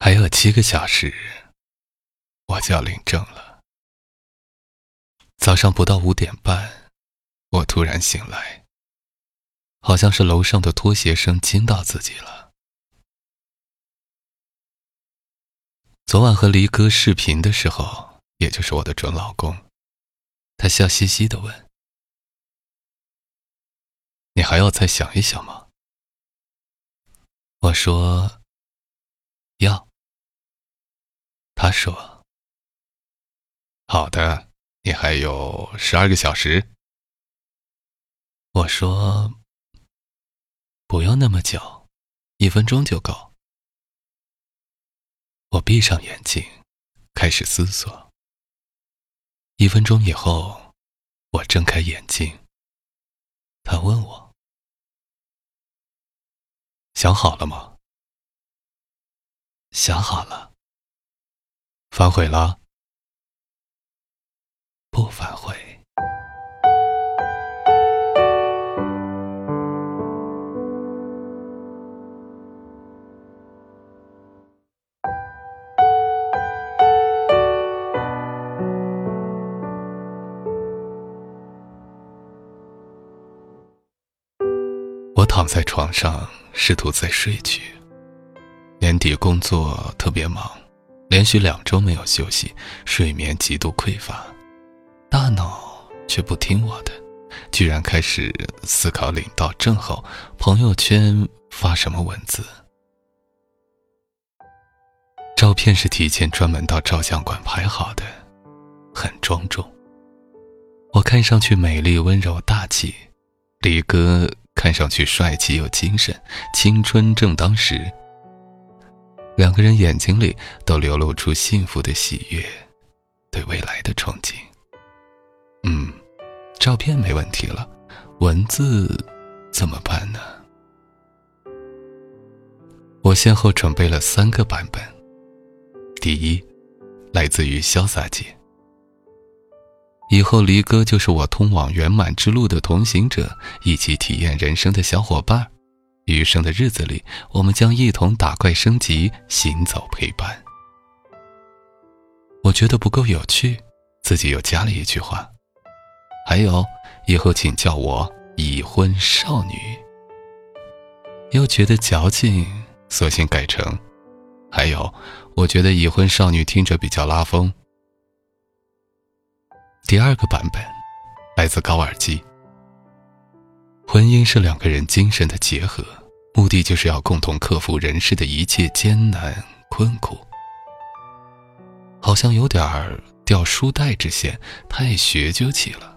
还有七个小时，我就要领证了。早上不到五点半，我突然醒来，好像是楼上的拖鞋声惊到自己了。昨晚和黎哥视频的时候，也就是我的准老公，他笑嘻嘻的问：“你还要再想一想吗？”我说：“要。”他说：“好的，你还有十二个小时。”我说：“不用那么久，一分钟就够。”我闭上眼睛，开始思索。一分钟以后，我睁开眼睛。他问我：“想好了吗？”想好了。反悔了？不反悔。我躺在床上，试图再睡去。年底工作特别忙。连续两周没有休息，睡眠极度匮乏，大脑却不听我的，居然开始思考领到证后朋友圈发什么文字。照片是提前专门到照相馆拍好的，很庄重。我看上去美丽、温柔、大气，李哥看上去帅气又精神，青春正当时。两个人眼睛里都流露出幸福的喜悦，对未来的憧憬。嗯，照片没问题了，文字怎么办呢？我先后准备了三个版本。第一，来自于潇洒姐。以后离歌就是我通往圆满之路的同行者，一起体验人生的小伙伴儿。余生的日子里，我们将一同打怪升级，行走陪伴。我觉得不够有趣，自己又加了一句话：“还有，以后请叫我已婚少女。”又觉得矫情，索性改成：“还有，我觉得已婚少女听着比较拉风。”第二个版本来自高尔基。婚姻是两个人精神的结合。目的就是要共同克服人世的一切艰难困苦，好像有点儿掉书袋之嫌，太学究起了。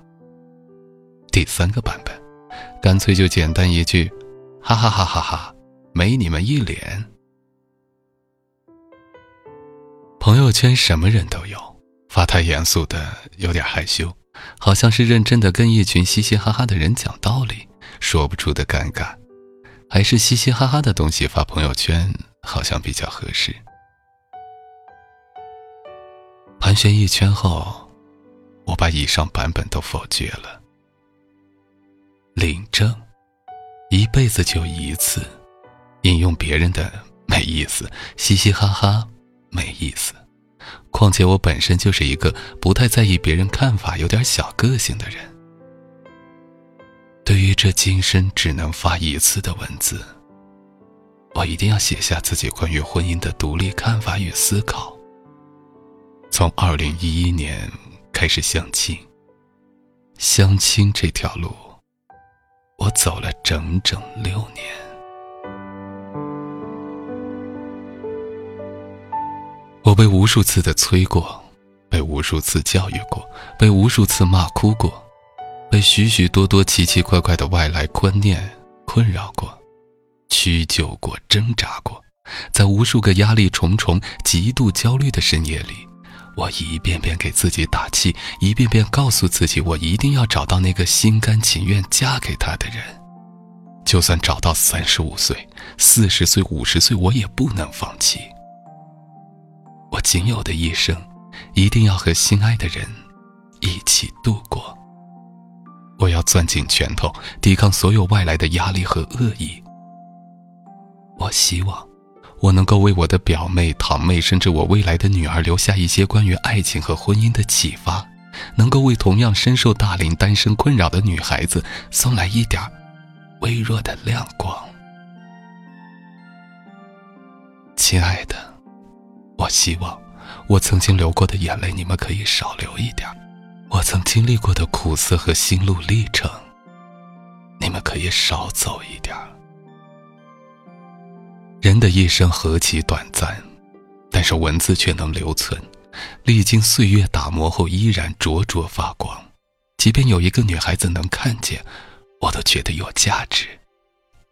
第三个版本，干脆就简单一句，哈哈哈哈哈，没你们一脸。朋友圈什么人都有，发太严肃的有点害羞，好像是认真的跟一群嘻嘻哈哈的人讲道理，说不出的尴尬。还是嘻嘻哈哈的东西发朋友圈好像比较合适。盘旋一圈后，我把以上版本都否决了。领证，一辈子就一次，引用别人的没意思，嘻嘻哈哈没意思。况且我本身就是一个不太在意别人看法、有点小个性的人。这今生只能发一次的文字，我一定要写下自己关于婚姻的独立看法与思考。从二零一一年开始相亲，相亲这条路，我走了整整六年。我被无数次的催过，被无数次教育过，被无数次骂哭过。被许许多多奇奇怪怪的外来观念困扰过，屈就过，挣扎过，在无数个压力重重、极度焦虑的深夜里，我一遍遍给自己打气，一遍遍告诉自己，我一定要找到那个心甘情愿嫁给他的人，就算找到三十五岁、四十岁、五十岁，我也不能放弃。我仅有的一生，一定要和心爱的人一起度过。我要攥紧拳头，抵抗所有外来的压力和恶意。我希望，我能够为我的表妹、堂妹，甚至我未来的女儿留下一些关于爱情和婚姻的启发，能够为同样深受大龄单身困扰的女孩子送来一点微弱的亮光。亲爱的，我希望我曾经流过的眼泪，你们可以少流一点；我曾经历过的苦涩和心路历程，你们可以少走一点儿。人的一生何其短暂，但是文字却能留存，历经岁月打磨后依然灼灼发光。即便有一个女孩子能看见，我都觉得有价值。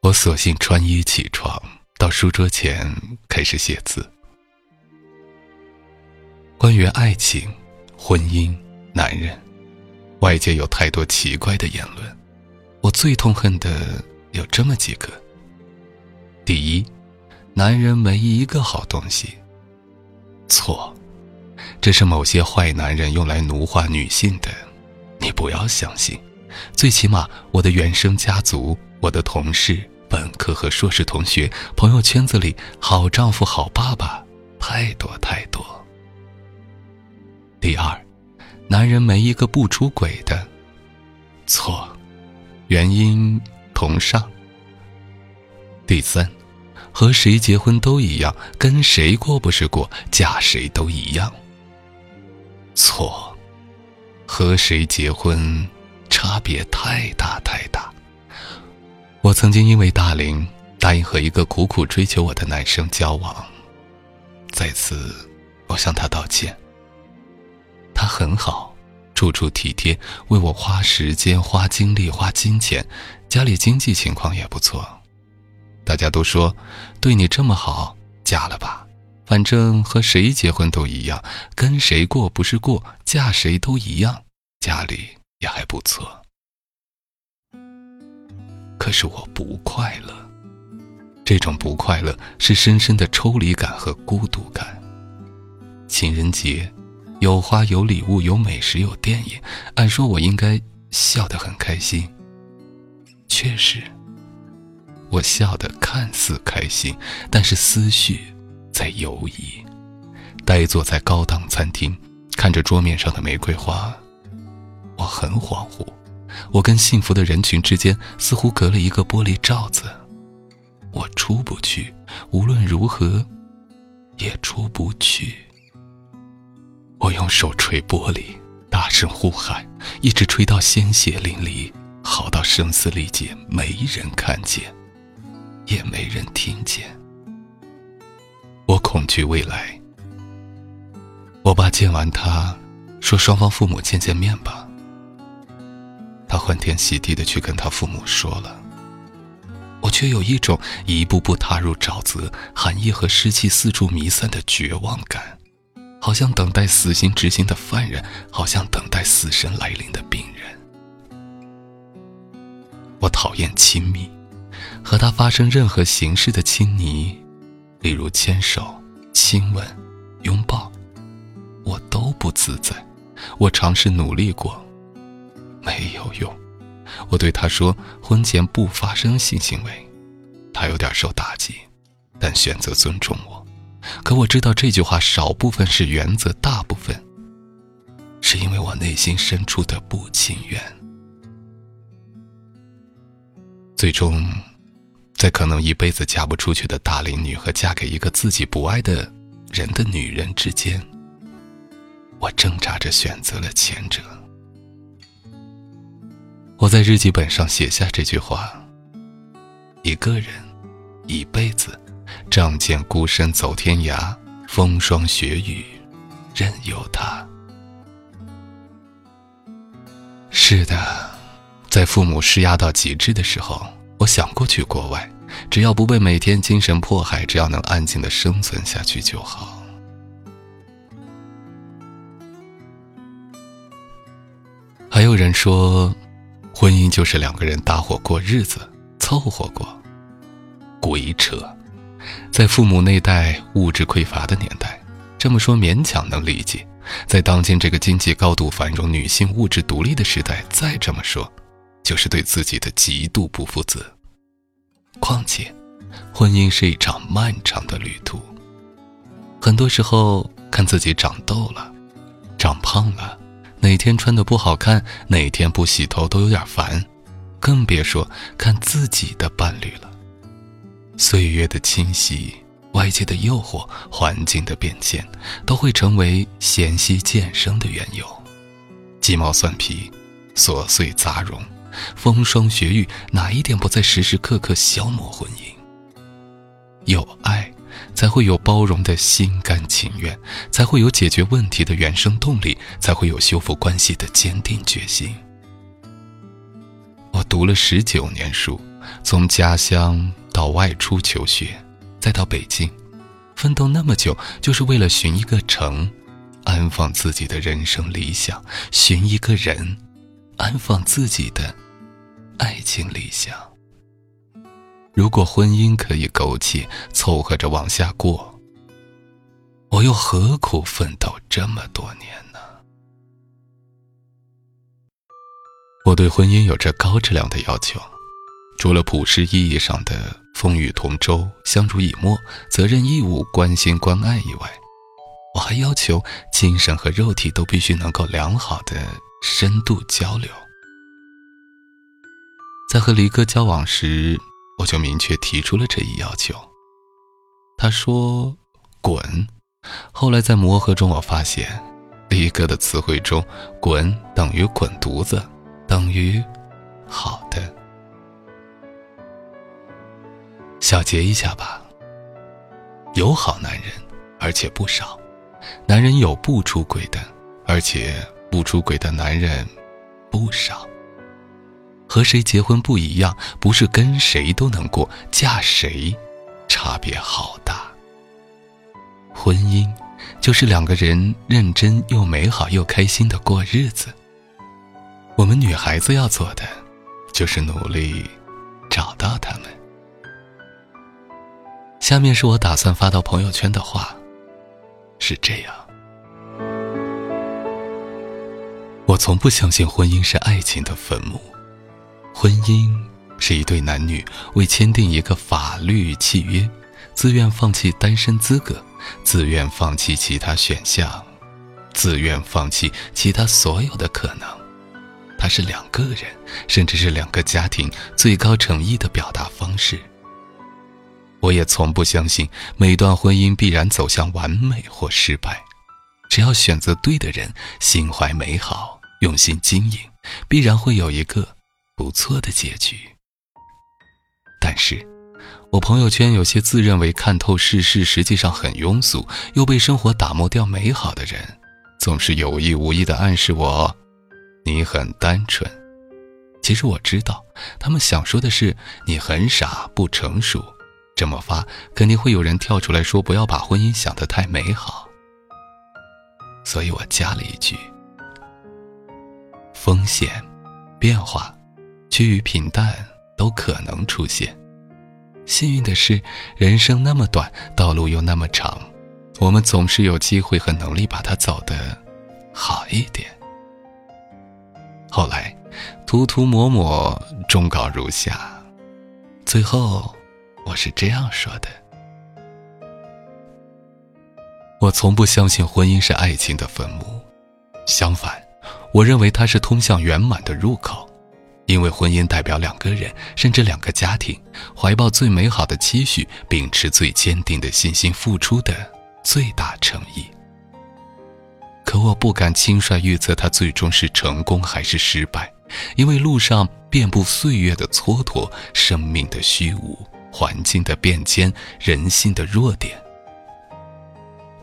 我索性穿衣起床，到书桌前开始写字。关于爱情、婚姻、男人，外界有太多奇怪的言论，我最痛恨的有这么几个：第一。男人没一个好东西。错，这是某些坏男人用来奴化女性的，你不要相信。最起码，我的原生家族、我的同事、本科和硕士同学、朋友圈子里，好丈夫、好爸爸太多太多。男人没一个不出轨的。错，原因同上。第三。和谁结婚都一样，跟谁过不是过，嫁谁都一样。错，和谁结婚差别太大太大。我曾经因为大龄答应和一个苦苦追求我的男生交往，在此我向他道歉。他很好，处处体贴，为我花时间、花精力、花金钱，家里经济情况也不错。大家都说，对你这么好，嫁了吧，反正和谁结婚都一样，跟谁过不是过，嫁谁都一样，家里也还不错。可是我不快乐，这种不快乐是深深的抽离感和孤独感。情人节，有花有礼物有美食有电影，按说我应该笑得很开心，确实。我笑得看似开心，但是思绪在游移。呆坐在高档餐厅，看着桌面上的玫瑰花，我很恍惚。我跟幸福的人群之间似乎隔了一个玻璃罩子，我出不去，无论如何也出不去。我用手捶玻璃，大声呼喊，一直吹到鲜血淋漓，嚎到声嘶力竭，没人看见。也没人听见。我恐惧未来。我爸见完他，说：“双方父母见见面吧。”他欢天喜地的去跟他父母说了。我却有一种一步步踏入沼泽、寒夜和湿气四处弥散的绝望感，好像等待死刑执行的犯人，好像等待死神来临的病人。我讨厌亲密。和他发生任何形式的亲昵，例如牵手、亲吻、拥抱，我都不自在。我尝试努力过，没有用。我对他说婚前不发生性行为，他有点受打击，但选择尊重我。可我知道这句话少部分是原则，大部分是因为我内心深处的不情愿。最终。在可能一辈子嫁不出去的大龄女和嫁给一个自己不爱的人的女人之间，我挣扎着选择了前者。我在日记本上写下这句话：一个人，一辈子，仗剑孤身走天涯，风霜雪雨，任由他。是的，在父母施压到极致的时候。我想过去国外，只要不被每天精神迫害，只要能安静的生存下去就好。还有人说，婚姻就是两个人搭伙过日子，凑合过，鬼扯！在父母那代物质匮乏的年代，这么说勉强能理解；在当今这个经济高度繁荣、女性物质独立的时代，再这么说。就是对自己的极度不负责。况且，婚姻是一场漫长的旅途。很多时候，看自己长痘了，长胖了，哪天穿的不好看，哪天不洗头都有点烦，更别说看自己的伴侣了。岁月的侵袭，外界的诱惑，环境的变迁，都会成为嫌隙渐生的缘由。鸡毛蒜皮，琐碎杂糅，风霜雪雨，哪一点不在时时刻刻消磨婚姻？有爱。才会有包容的心甘情愿，才会有解决问题的原生动力，才会有修复关系的坚定决心。我读了十九年书，从家乡到外出求学，再到北京，奋斗那么久，就是为了寻一个城，安放自己的人生理想；寻一个人，安放自己的爱情理想。如果婚姻可以苟且凑合着往下过，我又何苦奋斗这么多年呢？我对婚姻有着高质量的要求，除了普世意义上的风雨同舟、相濡以沫、责任义务、关心关爱以外，我还要求精神和肉体都必须能够良好的深度交流。在和黎哥交往时。我就明确提出了这一要求。他说：“滚。”后来在磨合中，我发现，李哥的词汇中，“滚”等于滚犊子，等于好的。小结一下吧。有好男人，而且不少；男人有不出轨的，而且不出轨的男人不少。和谁结婚不一样，不是跟谁都能过，嫁谁，差别好大。婚姻，就是两个人认真又美好又开心的过日子。我们女孩子要做的，就是努力找到他们。下面是我打算发到朋友圈的话，是这样：我从不相信婚姻是爱情的坟墓。婚姻是一对男女为签订一个法律契约，自愿放弃单身资格，自愿放弃其他选项，自愿放弃其他所有的可能。它是两个人，甚至是两个家庭最高诚意的表达方式。我也从不相信每段婚姻必然走向完美或失败，只要选择对的人，心怀美好，用心经营，必然会有一个。不错的结局，但是，我朋友圈有些自认为看透世事，实际上很庸俗，又被生活打磨掉美好的人，总是有意无意的暗示我，你很单纯。其实我知道，他们想说的是你很傻不成熟。这么发，肯定会有人跳出来说不要把婚姻想得太美好。所以我加了一句：风险，变化。趋于平淡都可能出现。幸运的是，人生那么短，道路又那么长，我们总是有机会和能力把它走得好一点。后来，涂涂抹抹，终稿如下。最后，我是这样说的：我从不相信婚姻是爱情的坟墓，相反，我认为它是通向圆满的入口。因为婚姻代表两个人，甚至两个家庭，怀抱最美好的期许，秉持最坚定的信心，付出的最大诚意。可我不敢轻率预测他最终是成功还是失败，因为路上遍布岁月的蹉跎、生命的虚无、环境的变迁、人性的弱点。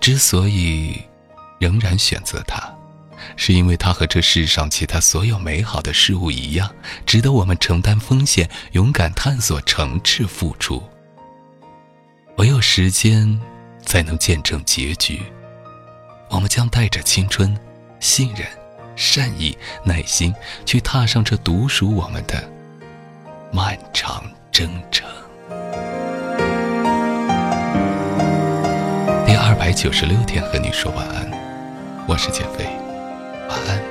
之所以仍然选择他。是因为它和这世上其他所有美好的事物一样，值得我们承担风险、勇敢探索、诚挚付出。唯有时间，才能见证结局。我们将带着青春、信任、善意、耐心，去踏上这独属我们的漫长征程。百九十六天和你说晚安，我是减肥。晚安。